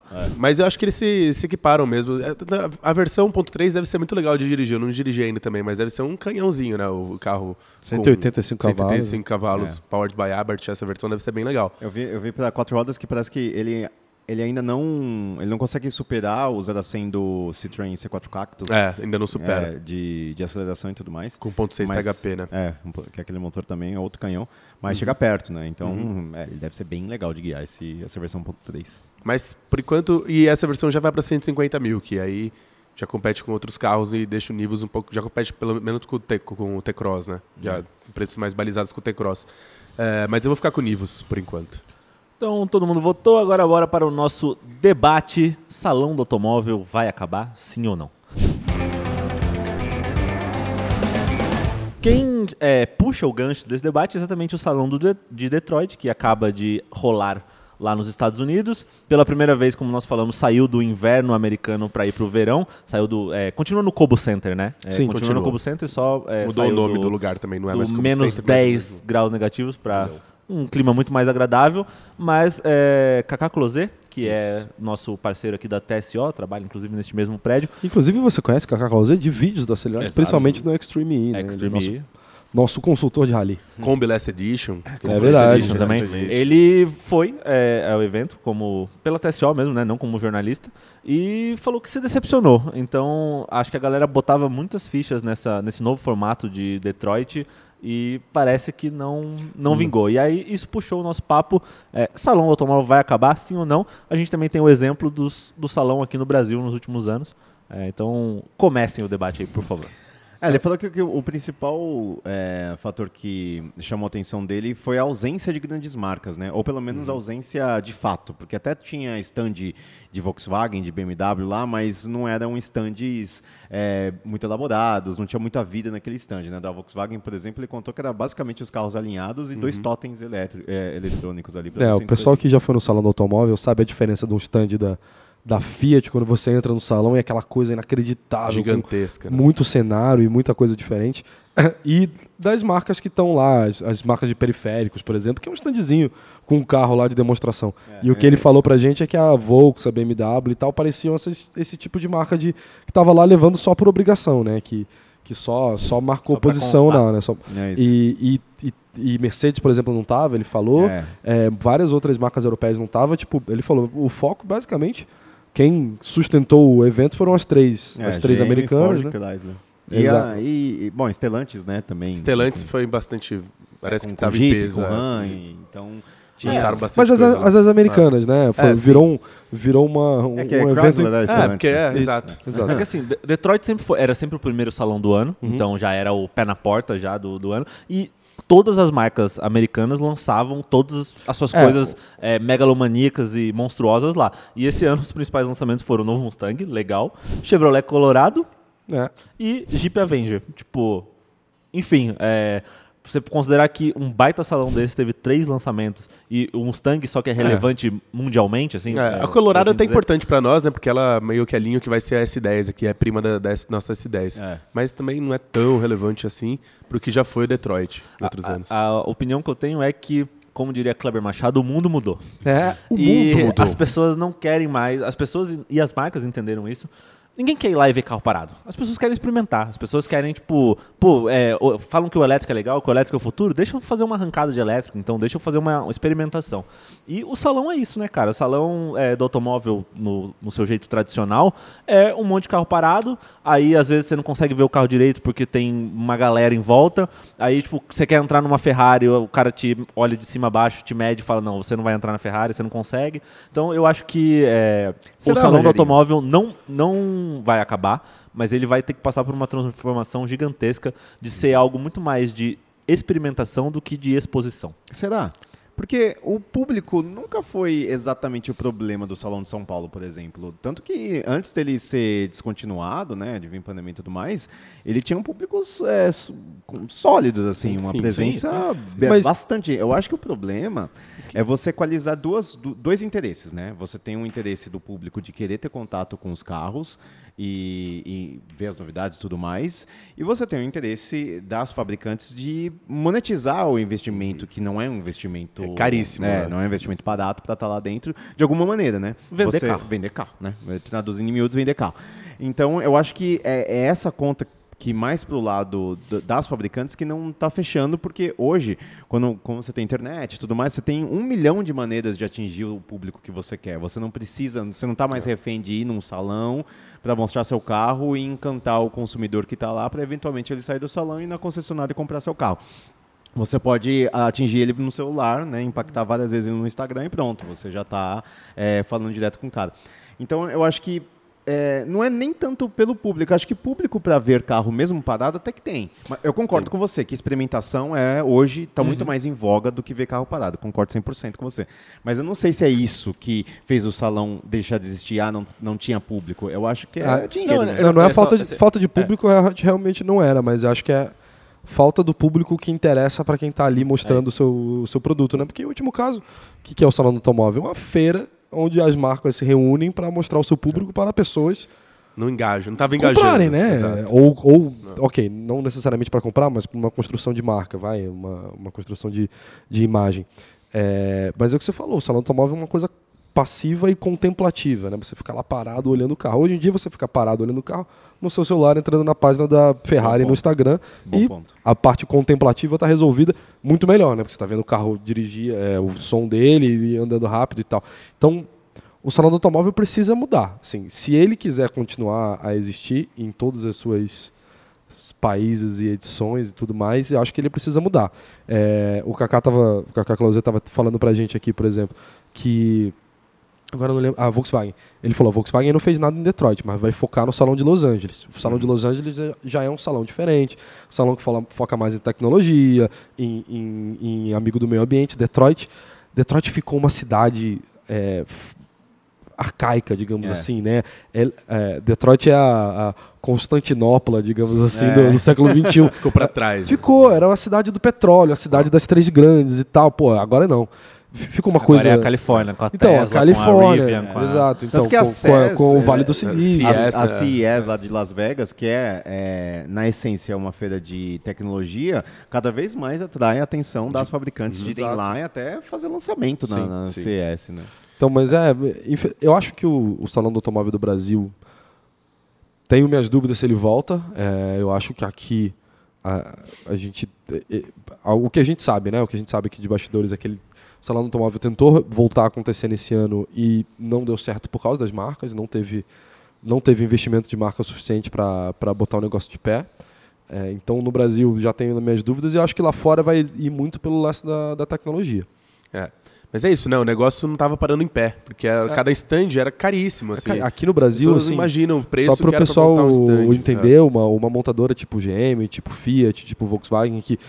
Mas eu acho que eles se, se equiparam mesmo. É, A versão 1.3 deve ser muito legal de dirigir. Eu não dirigi ainda também, mas deve ser um canhãozinho, né? O carro. com 185 cavalos. 185 cavalos, powered by Abarth. Essa versão deve ser bem legal. Eu vi, eu vi pela quatro rodas que parece que ele, ele ainda não. Ele não consegue superar o 0 a 100 do Citroën C4 Cactus. É, ainda não supera. É, de, de aceleração e tudo mais. Com 1.6 Mas- THP, né? É, um que aquele motor também é outro canhão. Mas Uhum. chega perto, né? Então, Uhum. é, ele deve ser bem legal de guiar esse, essa versão 1.3. Mas, por enquanto, e essa versão já vai para 150 mil, que aí já compete com outros carros e deixa o Nivus um pouco. Já compete pelo menos com o, T, com o T-Cross, né? Já com preços mais balizados com o T-Cross. É, mas eu vou ficar com o Nivus por enquanto. Então todo mundo votou, agora bora para o nosso debate. Salão do automóvel vai acabar, sim ou não? Quem é, puxa o gancho desse debate é exatamente o Salão do De- de Detroit, que acaba de rolar lá nos Estados Unidos. Pela primeira vez, como nós falamos, saiu do inverno americano para ir para o verão. Saiu do, é, continua no Kobo Center, né? É, Sim, continua, continua. no Kobo Center, só é, Mudou o nome do lugar também, não é do mais Kobo menos Center, mas é 10 graus negativos para um clima muito mais agradável. Mas é, Kaká Closet, que é nosso parceiro aqui da TSO, trabalha inclusive neste mesmo prédio. Inclusive, você conhece Kaká Causa de vídeos da Acelerado, Exato. principalmente no Extreme E, né? Extreme E. Nosso consultor de rally. Kombi Last Edition. É verdade. Edition também. Ele foi é, ao evento como pela TSO mesmo, né, não como jornalista, e falou que se decepcionou. Então, acho que a galera botava muitas fichas nessa, nesse novo formato de Detroit e parece que não, não vingou. E aí isso puxou o nosso papo. É, salão automóvel vai acabar, sim ou não? A gente também tem o exemplo dos, do salão aqui no Brasil nos últimos anos. É, então, comecem o debate aí, por favor. É, ele falou que, que o principal é, fator que chamou a atenção dele foi a ausência de grandes marcas, né? Ou pelo menos a ausência de fato, porque até tinha stand de Volkswagen, de BMW lá, mas não eram stands é, muito elaborados, não tinha muita vida naquele stand, né? Da Volkswagen, por exemplo, ele contou que era basicamente os carros alinhados e dois totens é, eletrônicos ali. É, o pessoal que já foi no salão do automóvel sabe a diferença de um stand da, da Fiat quando você entra no salão e aquela coisa inacreditável. Gigantesca, né? Muito cenário e muita coisa diferente. (coughs) E das marcas que estão lá, as, as marcas de periféricos, por exemplo, que é um standzinho com um carro lá de demonstração. e o que ele falou pra gente é que a Volks, a BMW e tal pareciam essas- esse tipo de marca de que tava lá levando só por obrigação, né? Que, que só, só marcou Só posição constar. lá, né? Só- É e, e, e, e Mercedes, por exemplo, não tava, ele falou. É. É, várias outras marcas europeias não tava. Tipo, ele falou, o foco, basicamente, quem sustentou o evento foram as três, É, as três GM, americanas, Ford, né? Chrysler. E, Exato. a, e, e, bom, Stellantis, né, também. Stellantis foi bastante. Parece com, que estava em Jeep, peso. com é. Ram, então... tinha- Lançaram bastante Mas as, as, as americanas, né? Foi- É, virou, um, virou uma, um, É que é um evento... Né, É, porque é, né? exato. (laughs) Exato. É que assim, De- Detroit sempre foi, era sempre o primeiro salão do ano, então já era o pé na porta já do, do ano. E todas as marcas americanas lançavam todas as suas É, coisas é, megalomaníacas e monstruosas lá. E esse ano os principais lançamentos foram o novo Mustang, legal, Chevrolet Colorado É. e Jeep Avenger. Tipo, enfim, é, você considerar que um baita salão desse teve três lançamentos e o Mustang só que é relevante mundialmente, assim. É, é, a Colorado por é até assim dizer. importante pra nós, né? Porque ela meio que é linha que vai ser a S10 aqui, é prima da, da nossa S10. É. Mas também não é tão relevante assim pro que já foi o Detroit em outros a, anos. A, a opinião que eu tenho é que, como diria Kleber Machado, o mundo mudou. É, o e mundo mudou. as pessoas não querem mais, as pessoas e as marcas entenderam isso. Ninguém quer ir lá e ver carro parado. As pessoas querem experimentar. As pessoas querem, tipo, pô, é, falam que o elétrico é legal, que o elétrico é o futuro. Deixa eu fazer uma arrancada de elétrico, então deixa eu fazer uma, uma experimentação. E o salão é isso, né, cara? O salão é, do automóvel, no, no seu jeito tradicional, é um monte de carro parado. Aí, às vezes, você não consegue ver o carro direito porque tem uma galera em volta. Aí, tipo, você quer entrar numa Ferrari, o cara te olha de cima a baixo, te mede e fala: não, você não vai entrar na Ferrari, você não consegue. Então, eu acho que é, o Será, salão do automóvel não, não vai acabar, mas ele vai ter que passar por uma transformação gigantesca de ser algo muito mais de experimentação do que de exposição. Será? Porque o público nunca foi exatamente o problema do Salão de São Paulo, por exemplo. Tanto que antes dele ser descontinuado, né, de vir pandemia e tudo mais, ele tinha um públicos é, s- com- sólidos, assim, uma Sim, presença sim, Mas- bastante. Eu acho que o problema é você equalizar duas, du- dois interesses, né? Você tem um interesse do público de querer ter contato com os carros e, e ver as novidades e tudo mais, e você tem o interesse das fabricantes de monetizar o investimento, que não é um investimento caríssimo, É, né? não é um investimento barato para estar lá dentro, de alguma maneira, né? Vender Você- carro. Vender carro, né? Traduzindo em miúdos, vender carro. Então, eu acho que é, é essa conta que mais pro lado do- das fabricantes que não está fechando, porque hoje, quando, quando você tem internet e tudo mais, você tem um milhão de maneiras de atingir o público que você quer. Você não precisa, você não está mais refém de ir num salão para mostrar seu carro e encantar o consumidor que está lá para eventualmente ele sair do salão e ir na concessionária e comprar seu carro. Você pode atingir ele no celular, né, impactar várias vezes no Instagram e pronto, você já está falando direto com o cara. Então, eu acho que é, não é nem tanto pelo público. Acho que público para ver carro mesmo parado até que tem. Mas eu concordo com você que experimentação é hoje está muito mais em voga do que ver carro parado. Concordo 100% com você. Mas eu não sei se é isso que fez o salão deixar de existir. Ah, não, não tinha público. Eu acho que é Ah, dinheiro. não, né? Não, não é, É só- falta, de, assim, falta de público, é, realmente não era, mas eu acho que é falta do público que interessa para quem está ali mostrando o seu, o seu produto, né? Porque, em último caso, o que, que é o Salão do Automóvel? Uma feira onde as marcas se reúnem para mostrar o seu público para pessoas Não engaja, não tava engajando. comprarem, né? Exato. Ou, ou ok, não necessariamente para comprar, mas para uma construção de marca, vai, uma, uma construção de, de imagem. É, mas é o que você falou, o salão automóvel é uma coisa passiva e contemplativa, né? Você fica lá parado olhando o carro. Hoje em dia você fica parado olhando o carro no seu celular, entrando na página da Ferrari no Instagram Bom e ponto. a parte contemplativa está resolvida muito melhor, né? Porque você está vendo o carro dirigir, é, o som dele e andando rápido e tal. Então, o salão do automóvel precisa mudar. Assim, se ele quiser continuar a existir em todas as suas países e edições e tudo mais, eu acho que ele precisa mudar. É, o Kaká tava, o Kaká Clauser estava falando pra gente aqui, por exemplo, que agora eu não lembro, ah, Volkswagen. Ele falou, a Volkswagen não fez nada em Detroit, mas vai focar no salão de Los Angeles. O salão de Los Angeles já- já é um salão diferente, um salão que fala- foca mais em tecnologia, em, em- em amigo do meio ambiente. Detroit, Detroit ficou uma cidade é, arcaica, digamos É. assim, né? É- é, Detroit é a, a Constantinopla, digamos assim, É. do, do século XXI. (laughs) Ficou pra trás. né? Ficou, era uma cidade do petróleo, a cidade das três grandes e tal. Pô, agora não. F- Ficou uma Agora coisa. é a Califórnia, com a então, Tesla, a Califórnia, com a Rivian, com a- exato. Então, Tanto que a com, com a- CES, com o é, Vale do Silício. A, CES, a? CES lá de Las Vegas, que é, é, na essência uma feira de tecnologia, cada vez mais atrai a atenção das fabricantes de irem Exato. lá e até fazer lançamento na, Sim, na sim. CES, né? Então, mas é, eu acho que o, o Salão do Automóvel do Brasil tenho minhas dúvidas se ele volta. É, eu acho que aqui a, a gente, é, é, o que a gente sabe, né? O que a gente sabe aqui de bastidores é que ele, o Salão do Automóvel tentou voltar a acontecer nesse ano e não deu certo por causa das marcas, não teve, não teve investimento de marca suficiente para botar o negócio de pé. É, então, no Brasil já tenho minhas dúvidas e acho que lá fora vai ir muito pelo lance da, da tecnologia. É. Mas é isso, né? O negócio não tava parando em pé, porque a- cada stand era caríssimo, assim. Cara, Aqui no Brasil, As assim, imaginam o preço só para o era pessoal um stand. entender, uma, uma montadora tipo GM, tipo Fiat, tipo Volkswagen, que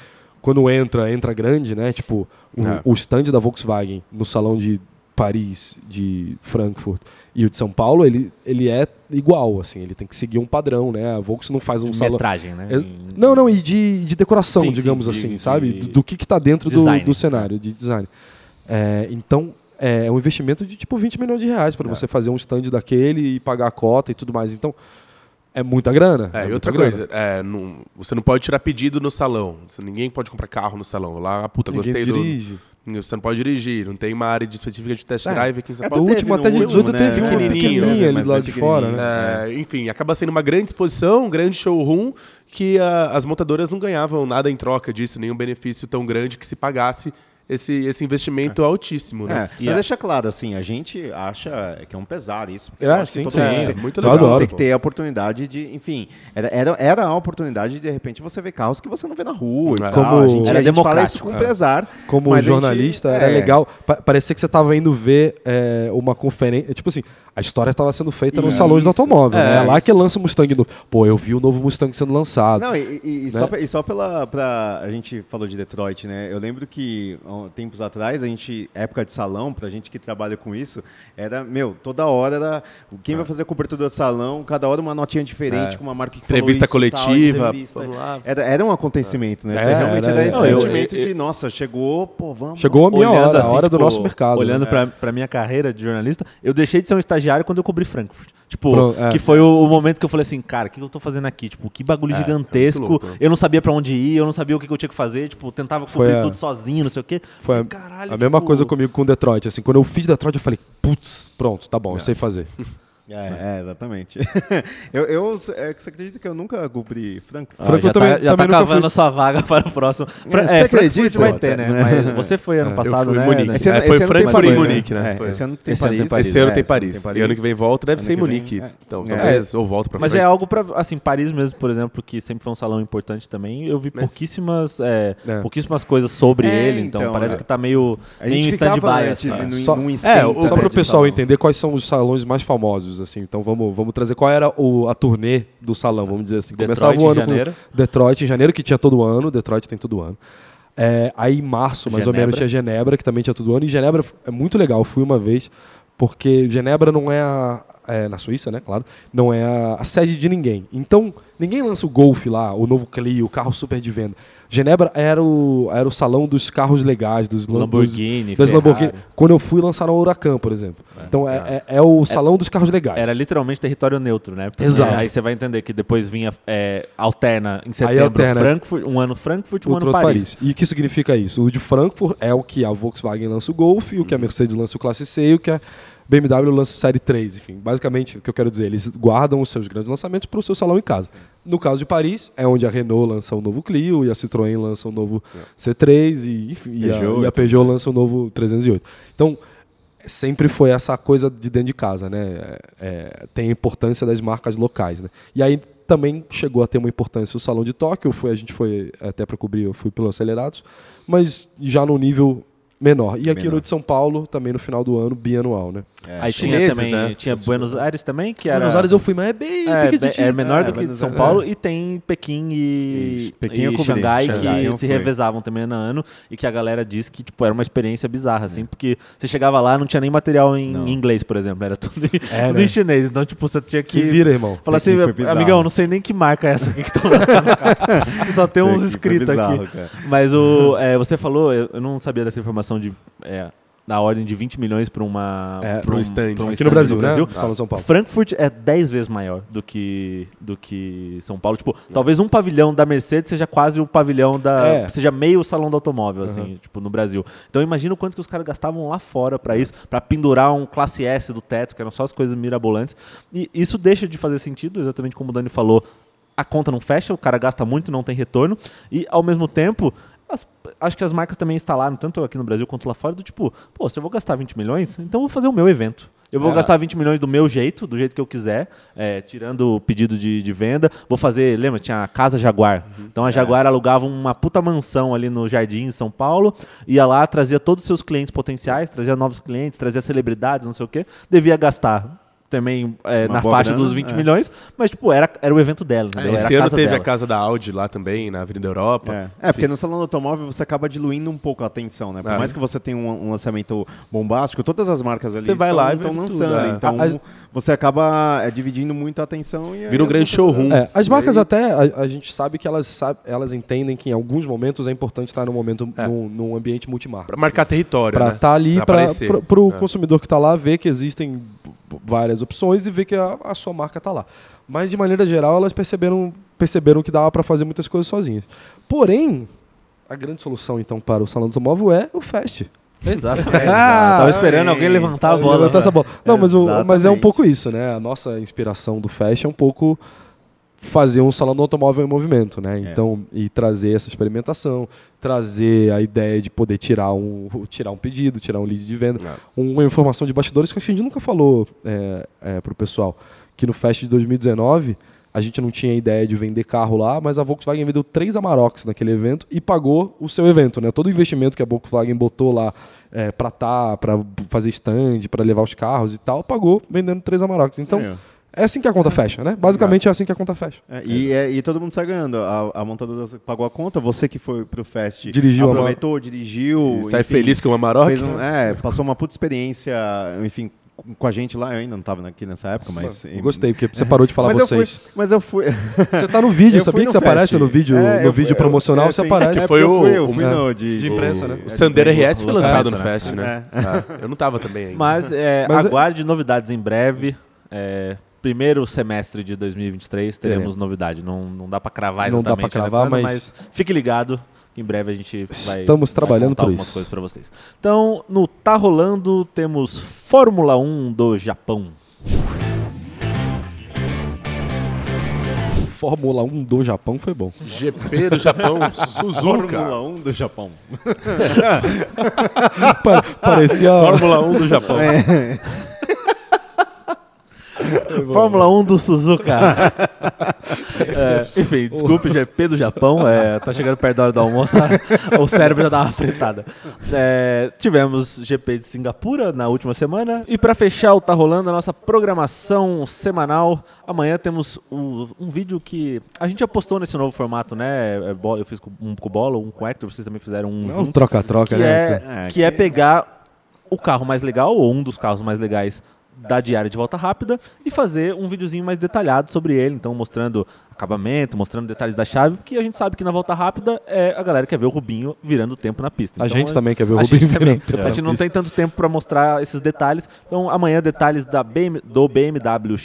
quando entra, entra grande, né? Tipo, o, É. o stand da Volkswagen no salão de Paris, de Frankfurt e o de São Paulo, ele, ele é igual, assim, ele tem que seguir um padrão, né? A Volks não faz um Em salão... metragem, né? É- Não, não, e de, de decoração, Sim, sim, digamos de- assim, de- sabe? Do, do que está dentro do, design, do cenário, de design. É, então, é um investimento de tipo 20 milhões de reais para você fazer um stand daquele e pagar a cota e tudo mais. Então, é muita grana. É, e muita outra grana. coisa, é, não- você não pode tirar pedido no salão. Você- ninguém pode comprar carro no salão. Lá, puta, Ninguém gostei dirige. do. Você não pode dirigir, não tem uma área de- específica de test É, drive aqui em São é, Paulo. do último até de no 18 último, teve né? uma pequenininha ali mas do lado de fora, né? É, enfim, acaba sendo uma grande exposição, um grande showroom, que ah, as montadoras não ganhavam nada em troca disso, nenhum benefício tão grande que se pagasse esse, esse investimento altíssimo, né? É, mas deixa claro, assim, a gente acha que é um pesar isso. É, sim, todo sim. mundo É, tem- muito legal, adoro, Tem que ter a oportunidade de, enfim, era, era, era a oportunidade de, de repente, você ver carros que você não vê na rua e É. Como- a gente, Era a gente fala isso com pesar. Como mas a gente- jornalista, era é, legal. Pa parecia que você estava indo ver é, uma conferência. Tipo assim, a história estava sendo feita nos Isso. salões do automóvel. É, né? É lá isso. que lança o Mustang novo. Pô, eu vi o novo Mustang sendo lançado. Não, e, e- e só, e só pela. Pra, a gente falou de Detroit, né? Eu lembro que tempos atrás, a gente, época de salão, pra gente que trabalha com isso, era, meu, toda hora era. Quem vai fazer a cobertura do salão, cada hora uma notinha diferente, É. com uma marca que Entrevista falou isso, tal, coletiva, entrevista. vamos lá. Era, era um acontecimento, né? Você É, realmente era- era, esse Não, sentimento eu- de, nossa, chegou, pô, vamos. Chegou a minha Olhando hora, assim, a hora do tipo, nosso mercado. Olhando né? pra, pra minha carreira de jornalista, eu deixei de ser um estagiário estagiário quando eu cobri Frankfurt. Tipo, Pronto, é. que foi o, o momento que eu falei assim, cara, o que eu tô fazendo aqui? Tipo, que bagulho É, é gigantesco. louco, né? eu não sabia pra onde ir, eu não sabia o que, que eu tinha que fazer. Tipo, tentava cobrir a- tudo sozinho, não sei o quê. Foi a, Caralho, a mesma tipo- coisa comigo com Detroit. Assim, quando eu fiz Detroit, eu falei, putz, pronto, tá bom, eu sei fazer. (laughs) É, é, exatamente. (laughs) eu, eu, é, que você acredita que eu nunca cobri Frankfurt? Ah, Frankfurt já também- tá, já tá também nunca cavando fui. a sua vaga (laughs) para o próximo. Fra É, é, você Frankfurt acredita? vai ter, né? É. (laughs) Mas você foi ano Eu passado, fui em né? Munique. né? Esse ano, É, foi esse ano tem Frankfurt e Paris, Munique, né? É, Foi. esse ano tem Esse ano Paris. tem Paris. Esse ano é, tem Paris. E ano que vem volta, deve Ano ser em vem, Munique. é. Então, É. talvez, ou volta pra Mas é algo pra. Assim, Paris mesmo, por exemplo, que sempre foi um salão importante também. Eu vi Mas- pouquíssimas, é, É. pouquíssimas coisas sobre É, ele, então, então, parece é. que tá meio, A gente meio em stand-by. assim. Só- É, para o pessoal entender quais são os salões mais famosos, assim. Então vamos, vamos trazer qual era o, a turnê do salão, vamos dizer assim. Detroit Começava o em ano janeiro. com Detroit em janeiro, que tinha todo ano. Detroit tem todo ano. É, aí em março, mais ou Genebra. menos, tinha Genebra, que também tinha todo ano. E Genebra é muito legal, fui uma vez, porque Genebra não é a. é, na Suíça, né? Claro. Não é a, a sede de ninguém. Então, ninguém lança o Golf lá, o novo Clio, o carro super de venda. Genebra era o, era o salão dos carros legais, dos Lam- Lamborghini, dos, das. Lamborghini. Quando eu fui, lançaram o Huracan, por exemplo. então, é, é, é o salão dos carros legais. Era literalmente território neutro, né? Porque, Exato. né, Aí você vai entender que depois vinha é, alterna em setembro alterna. Frankfurt, um ano Frankfurt, um ano outro Paris. E o que significa isso? O de Frankfurt é o que a Volkswagen lança o Golf, o que a Mercedes lança o Classe C e o que a BMW lança o Série 3. Enfim, basicamente, o que eu quero dizer, eles guardam os seus grandes lançamentos para o seu salão em casa. No caso de Paris, é onde a Renault lança o novo Clio e a Citroën lança o novo C3 e, enfim, e a- Peugeot e a, Peugeot lança o novo 308. Então, sempre foi essa coisa de dentro de casa, né? É, é, tem a importância das marcas locais, né? E aí também chegou a ter uma importância o Salão de Tóquio, foi, a gente foi até para cobrir, eu fui pelo Acelerados, mas já no nível menor. E aqui Menor. no de São Paulo, também no final do ano, bianual, né? É. Aí tinha Chineses, também, né? tinha Buenos Aires também, que era... Buenos Aires eu fui, mas é bem É, pequititinho. é menor É, do que de Buenos São Aires, Paulo é. e tem Pequim e. Pequim e. Xangai, Xangai que se fui. revezavam também ano a ano e que a galera diz que tipo, era uma experiência bizarra, assim, porque você chegava lá não tinha nem material em Não. inglês, por exemplo, era tudo, em- É, tudo né? em chinês, então tipo, você tinha que... Se vira, irmão. Falar assim, amigão, não sei nem que marca é essa aqui que estão lançando na capa. (laughs) Só tem uns escritos aqui. Mas o, é, você falou, eu não sabia dessa informação de... É, da ordem de 20 milhões para uma É, pra um stand. um Aqui no Brasil, né? Salão de São Paulo. Frankfurt é 10 vezes maior do que, do que São Paulo. Tipo, talvez um pavilhão da Mercedes seja quase o pavilhão da. É. Seja meio salão do automóvel, assim, tipo, no Brasil. Então imagina o quanto que os caras gastavam lá fora pra isso, pra pendurar um classe S do teto, que eram só as coisas mirabolantes. E isso deixa de fazer sentido, exatamente como o Dani falou. A conta não fecha, o cara gasta muito, não tem retorno. E ao mesmo tempo. As- acho que as marcas também instalaram, tanto aqui no Brasil quanto lá fora, do tipo, pô, se eu vou gastar 20 milhões, então eu vou fazer o meu evento. Eu vou É. gastar 20 milhões do meu jeito, do jeito que eu quiser, é, tirando o pedido de, de venda. Vou fazer, lembra, tinha a Casa Jaguar. Então a Jaguar alugava uma puta mansão ali no Jardim, em São Paulo, ia lá, trazia todos os seus clientes potenciais, trazia novos clientes, trazia celebridades, não sei o quê. Devia gastar também é, na faixa grana, dos 20 é. milhões, mas tipo, era, era o evento dela, entendeu? Era Esse a ano casa teve dela. a casa da Audi lá também, na Avenida Europa. É. É, porque no salão do automóvel você acaba diluindo um pouco a atenção, né? Por É. mais que você tenha um, um lançamento bombástico, todas as marcas ali Você vai estão, lá e estão vê tudo, lançando. é. Então as- você acaba é, dividindo muito a atenção e Vira um grande showroom. É, as marcas aí- até, a, a gente sabe que elas, sabe- elas entendem que em alguns momentos é importante estar no momento É. num, num ambiente multimarca. Pra marcar território, Para né? estar ali, para o É. consumidor que está lá ver que existem várias opções e ver que a, a sua marca está lá. Mas, de maneira geral, elas perceberam, perceberam que dava para fazer muitas coisas sozinhas. Porém, a grande solução, então, para o Salão do Automóvel é o Fest. Exatamente. (laughs) Ah, (laughs) Tava esperando alguém levantar a bola. Levantar essa bola. Não, mas, o- mas é um pouco isso, né? A nossa inspiração do Fest é um pouco fazer um salão do automóvel em movimento, né? Então, e trazer essa experimentação, trazer a ideia de poder tirar um, tirar um pedido, tirar um lead de venda, uma informação de bastidores que a gente nunca falou é, é, para o pessoal. Que no Fest de 2019 a gente não tinha ideia de vender carro lá, mas a Volkswagen vendeu três Amaroks naquele evento e pagou o seu evento, né? Todo o investimento que a Volkswagen botou lá é, para tá, para fazer stand, para levar os carros e tal, pagou vendendo três Amaroks. Então É. é assim que a conta fecha, né? Basicamente é assim que a conta fecha. É, e, é, e todo mundo sai ganhando. A, a montadora pagou a conta, você que foi pro Fest Dirigiu a aproveitou, dirigiu. E sai enfim, feliz com o Amarok. fez um- é, passou uma puta experiência, enfim, com a gente lá. Eu ainda não estava aqui nessa época, mas. Eu gostei, porque você parou de falar (laughs) mas eu vocês. fui- mas eu fui. (laughs) Você tá no vídeo, Eu sabia que você no aparece fest. no vídeo, É, no eu vídeo eu- promocional, é, você aparece. é Foi porque eu o- fui, eu o- fui é, no de, De imprensa, né? é, O Sander de- RS foi lançado no né? Fest, né? É. Ah, eu não tava também ainda. Mas, é, Mas é- aguarde novidades em breve. Primeiro semestre de 2023 teremos Teremos. novidade. Não, não dá pra cravar Não dá exatamente né, cravar, quando, mas- fique ligado. que Em breve a gente vai, Estamos vai trabalhando contar por algumas isso. coisas pra vocês. Então, no Tá Rolando, temos Fórmula 1 do Japão. Fórmula 1 do Japão foi bom. GP do Japão, (laughs) Suzuka. Fórmula 1 do Japão. (laughs) Pa- Parecia. Fórmula 1 do Japão. É. Fórmula 1 do Suzuka. (laughs) É, enfim, desculpe, GP do Japão. é, tá chegando perto da hora do almoço, (laughs) o cérebro já dá uma fritada. É, tivemos GP de Singapura na última semana. E pra fechar o Tá Rolando, a nossa programação semanal. Amanhã temos o- um vídeo que a gente apostou nesse novo formato, né? É, Eu fiz um com o Bola, um com o Hector, vocês também fizeram um É um junto, troca-troca, que né? é? É, que é que- pegar o carro mais legal, ou um dos carros mais legais da diária de volta rápida e fazer um videozinho mais detalhado sobre ele, então mostrando acabamento, mostrando detalhes da chave, porque a gente sabe que na volta rápida é a galera quer ver o Rubinho virando o tempo na pista. A Então, gente é- também quer ver o a Rubinho gente também. virando o tempo A gente não tem tanto tempo para mostrar esses detalhes. Então amanhã detalhes da BM, do BMW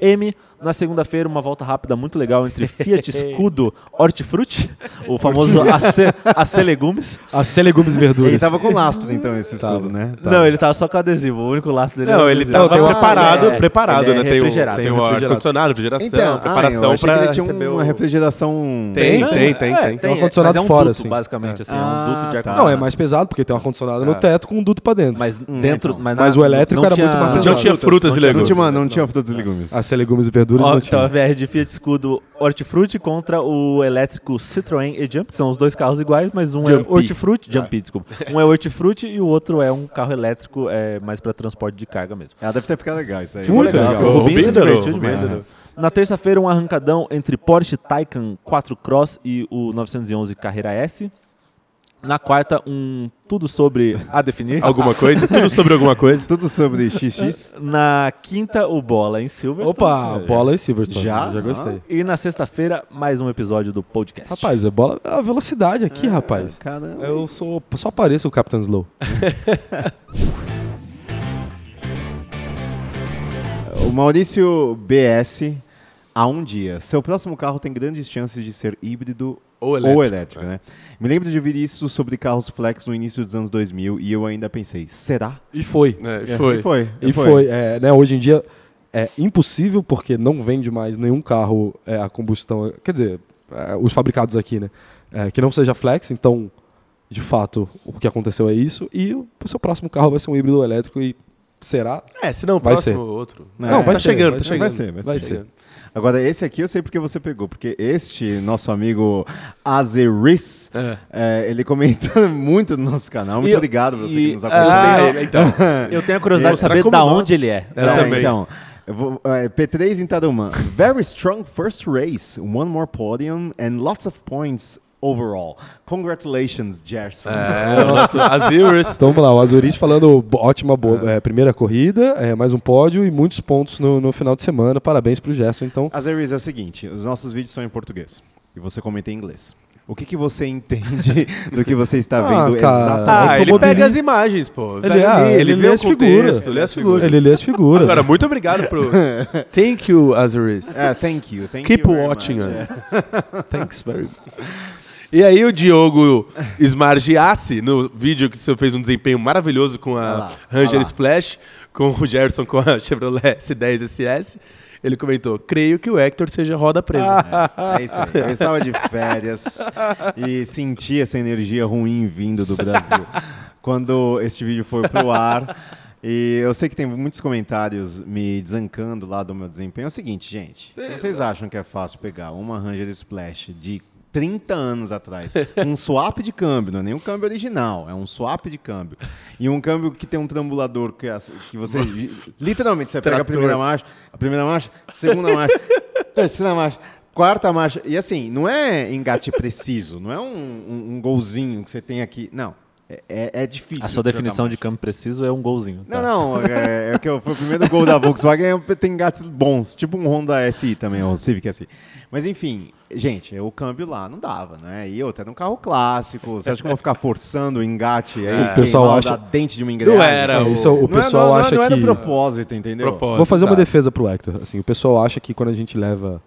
X6M. Na segunda-feira uma volta rápida muito legal entre Fiat (laughs) Scudo Hortifruti, o famoso AC, AC Legumes. A C legumes e verduras. Ele tava com lastro, então, esse escudo, Tava. né? Não, ele tava só com adesivo. O único lastro dele Não, era o ele tava tem preparado, é, preparado, ele é né? Tem o, refrigerado. tem Tem o ar-condicionado, refrigeração, Então, preparação ah, eu achei pra que ele tinha receber uma o... refrigeração... Tem, Não, tem, é, tem, é, tem. Tem um ar-condicionado é um fora, duto, assim. basicamente, assim, é Ah, um duto de tá. ar-condicionado. Não, é mais pesado, porque tem um ar-condicionado no Ah. teto com um duto pra dentro. Mas Hum, dentro... então. Mas, o elétrico não era muito mais Não pesado. tinha frutas e Não legumes. não tinha frutas e legumes. A C legumes e verduras não então a tinha. VR de Fiat Scudo Hortifruti contra o elétrico Citroën e-Jump, que são os dois carros iguais, mas um é Jumpy. Hortifruti, Jumpy, desculpa. Um é Hortifruti e o outro é um carro elétrico é, mais para transporte de carga mesmo. Ah, deve ter ficado legal isso aí. Muito legal. legal. O Rubinho se Rubinho adorou, divertiu Rubinho demais. adorou. Na terça-feira, um arrancadão entre Porsche Taycan 4 Cross e o 911 Carreira S. Na quarta, um tudo sobre a definir. Alguma coisa? Tudo sobre alguma coisa? (laughs) Tudo sobre XX. Na quinta, o Bola em Silverstone. Opa, bola e Silverstone. Já? Já gostei. E na sexta-feira, mais um episódio do podcast. Rapaz, é bola a velocidade aqui, rapaz. Caramba. Eu sou só pareço o Captain Slow. (laughs) O Maurício BS, há um dia. Seu próximo carro tem grandes chances de ser híbrido Ou ou elétrico, elétrico, né? Me lembro de ouvir isso sobre carros flex no início dos anos 2000 e eu ainda pensei, será? E foi. É, É, foi. E foi. E foi. é, né, hoje em dia é impossível porque não vende mais nenhum carro é, a combustão. Quer dizer, é, os fabricados aqui, né? é, que não seja flex, então, de fato, o que aconteceu é isso. E o seu próximo carro vai ser um híbrido elétrico e será? É, se não, o Vai próximo ser. outro. Não, vai tá ser, chegando, vai tá ser, chegando. vai ser, vai Vai ser. ser. Agora, esse aqui eu sei porque você pegou, porque este nosso amigo Azeris, É. é, ele comenta (laughs) muito no nosso canal. Muito E- obrigado você e- que nos ah, acompanha. ele- então. Eu tenho a curiosidade de saber da nós- onde ele é. Eu É, também. Então, vou- é, P3 em Tarumã. Very strong first race, one more podium and lots of points overall. Congratulations, Gerson. É, (laughs) nosso Aziris. Então vamos lá, o Azuris falando ótima boa, é, primeira corrida, é, mais um pódio e muitos pontos no, no final de semana. Parabéns pro Gerson. Então, Azeris, é o seguinte, os nossos vídeos são em português e você comenta em inglês. O que, que você entende (laughs) do que você está Ah, vendo cara. exatamente? Ah, ele pega as imagens, pô. Ele- Pega ah, ali, ele ele, lê as o contexto, figuras. lê as figuras. ele lê as figuras. Agora, muito obrigado pro... (laughs) Thank you, Aziris. É, thank you. Thank Keep you watching much. us. Thanks very much. E aí o Diogo Smargiassi, no vídeo que você fez um desempenho maravilhoso com a lá, Ranger. Splash, com o Gerson com a (laughs) Chevrolet S10 SS, ele comentou, creio que o Hector seja roda presa. É isso aí. Eu estava de férias e senti essa energia ruim vindo do Brasil. Quando este vídeo for pro ar. E eu sei que tem muitos comentários me desancando lá do meu desempenho. É o seguinte, gente. Se vocês acham que é fácil pegar uma Ranger Splash de 30 anos atrás, (laughs) um swap de câmbio, não é nem um câmbio original, é um swap de câmbio. E um câmbio que tem um trambulador que, é que você. Literalmente, você pega a primeira marcha, a primeira marcha, segunda marcha, (laughs) terceira marcha, quarta marcha. E assim, não é engate preciso, não é um, um, um golzinho que você tem aqui. Não. é, é- é difícil. A sua definição de campo preciso é um golzinho. Não, tá? não, é, é que eu- foi o primeiro gol da Volkswagen, eu- tem engates bons, tipo um Honda SI também, o Civic SI. Mas enfim, gente, o câmbio lá não dava, né? E outra, era um carro clássico, você acha que eu vou ficar forçando o engate aí, É. O pessoal acha- da dente de uma engrenagem? Não era, É, o- isso é o Não é- pessoal não, não, acha não é que no propósito, entendeu? Propósito. Vou fazer uma Exato. defesa pro Hector. Assim, o pessoal acha que quando a gente leva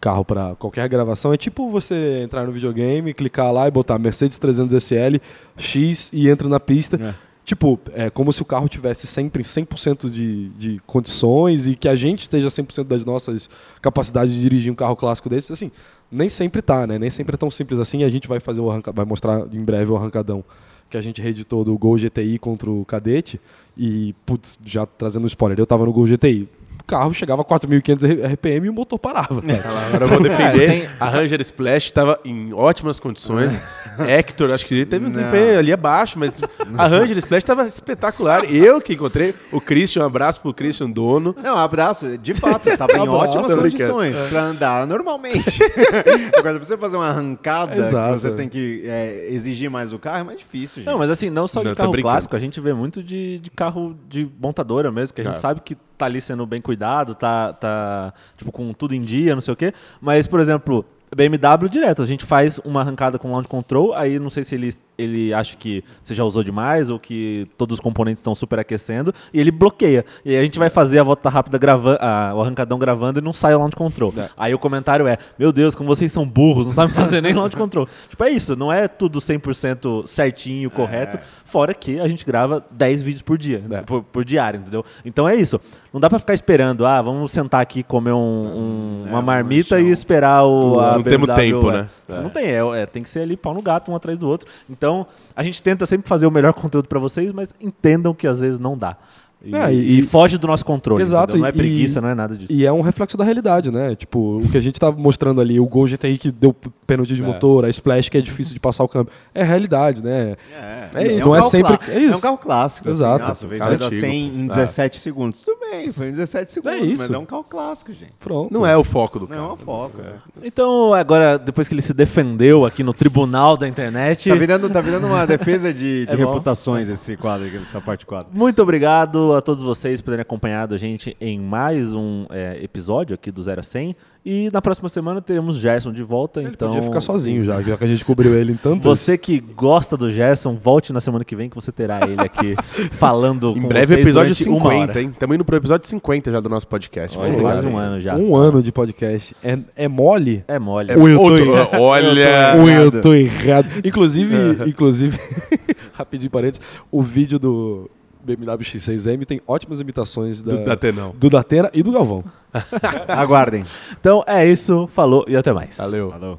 carro pra qualquer gravação é tipo você entrar no videogame, clicar lá e botar Mercedes 300 SL X e entra na pista. É. Tipo, é como se o carro tivesse sempre 100% de, de condições e que a gente esteja 100% das nossas capacidades de dirigir um carro clássico desse. Assim, nem sempre tá, né? Nem sempre é tão simples assim. A gente vai fazer o arranca... vai mostrar em breve o arrancadão que a gente reeditou do Gol GTI contra o Cadete. E, putz, já trazendo spoiler, eu tava no Gol GTI. O carro chegava a 4.500 RPM e o motor parava. cara. Agora eu vou defender. tem- A Ranger Splash estava em ótimas condições. Hector, acho que ele teve um Não. desempenho ali abaixo, mas a Ranger Splash estava espetacular. Eu que encontrei o Christian, um abraço pro Christian, dono. Não, abraço. De fato, eu (laughs) tava em ótimas condições pra andar normalmente. (laughs) Agora, pra você fazer uma arrancada, você tem que é, exigir mais o carro, é mais difícil, gente. Não, mas assim, não só de Não, carro clássico, a gente vê muito de, de carro de montadora mesmo, que a gente É. sabe que tá ali sendo bem cuidado, tá, tá tipo, com tudo em dia, não sei o quê. Mas, por exemplo, BMW direto, a gente faz uma arrancada com launch control, aí não sei se ele, ele acha que você já usou demais ou que todos os componentes estão superaquecendo, e ele bloqueia. E aí a gente vai fazer a volta rápida gravando, o arrancadão gravando e não sai o launch control. Aí o comentário é: Meu Deus, como vocês são burros, não sabem fazer nem launch control. (laughs) tipo, é isso, não é tudo 100% certinho, correto, fora que a gente grava 10 vídeos por dia, É. por, por diário, entendeu? Então é isso. Não dá pra ficar esperando, ah, vamos sentar aqui comer um- um- É, uma um marmita lanchão. e esperar o. Não temos tempo, é. né? Não tem, é, é, tem que ser ali pau no gato, um atrás do outro. Então, a gente tenta sempre fazer o melhor (laughs) conteúdo pra vocês, mas entendam que às vezes não dá. E, É, e- e foge do nosso controle. Exato, entendeu? Não é e- preguiça, não é nada disso. E é um reflexo da realidade, né? Tipo, o que a gente tá mostrando ali, o Gol GTI que deu pênalti de motor, a Splash que é difícil de passar o câmbio. É realidade, né? É, É isso, um não é sempre- é isso. É um carro clássico. Exato. Assim, ah, talvez Carro seja antigo. 100 em É. 17 segundos. Bem, foi em 17 segundos, isso. mas é um carro clássico, gente. Pronto. Não é o foco do Não é carro. uma foco. é. Então, agora, depois que ele se defendeu aqui no tribunal da internet. Tá virando, tá virando uma defesa de, (laughs) de É bom. reputações esse quadro aqui, essa parte 4. Muito obrigado a todos vocês por terem acompanhado a gente em mais um é, episódio aqui do 0 a 100. E na próxima semana teremos Gerson de volta. Ele então, podia ficar sozinho já, já que a gente cobriu ele em tanto. Você que gosta do Gerson, volte na semana que vem que você terá ele aqui (laughs) falando Em com breve, vocês episódio durante uma hora. 50, hein? Estamos indo pro episódio 50 já do nosso podcast. Olha, Vamos quase um ano já. Um ano de podcast. É, é mole? É mole. Ou eu tô (laughs) Outro- errado? Olha! Ou eu tô errado. Inclusive, inclusive (laughs) rapidinho parênteses, o vídeo do BMW X6M tem ótimas imitações da, Do Datenão. do Datena e do Galvão. (laughs) Aguardem. Então é isso, falou e até mais. Valeu. Falou.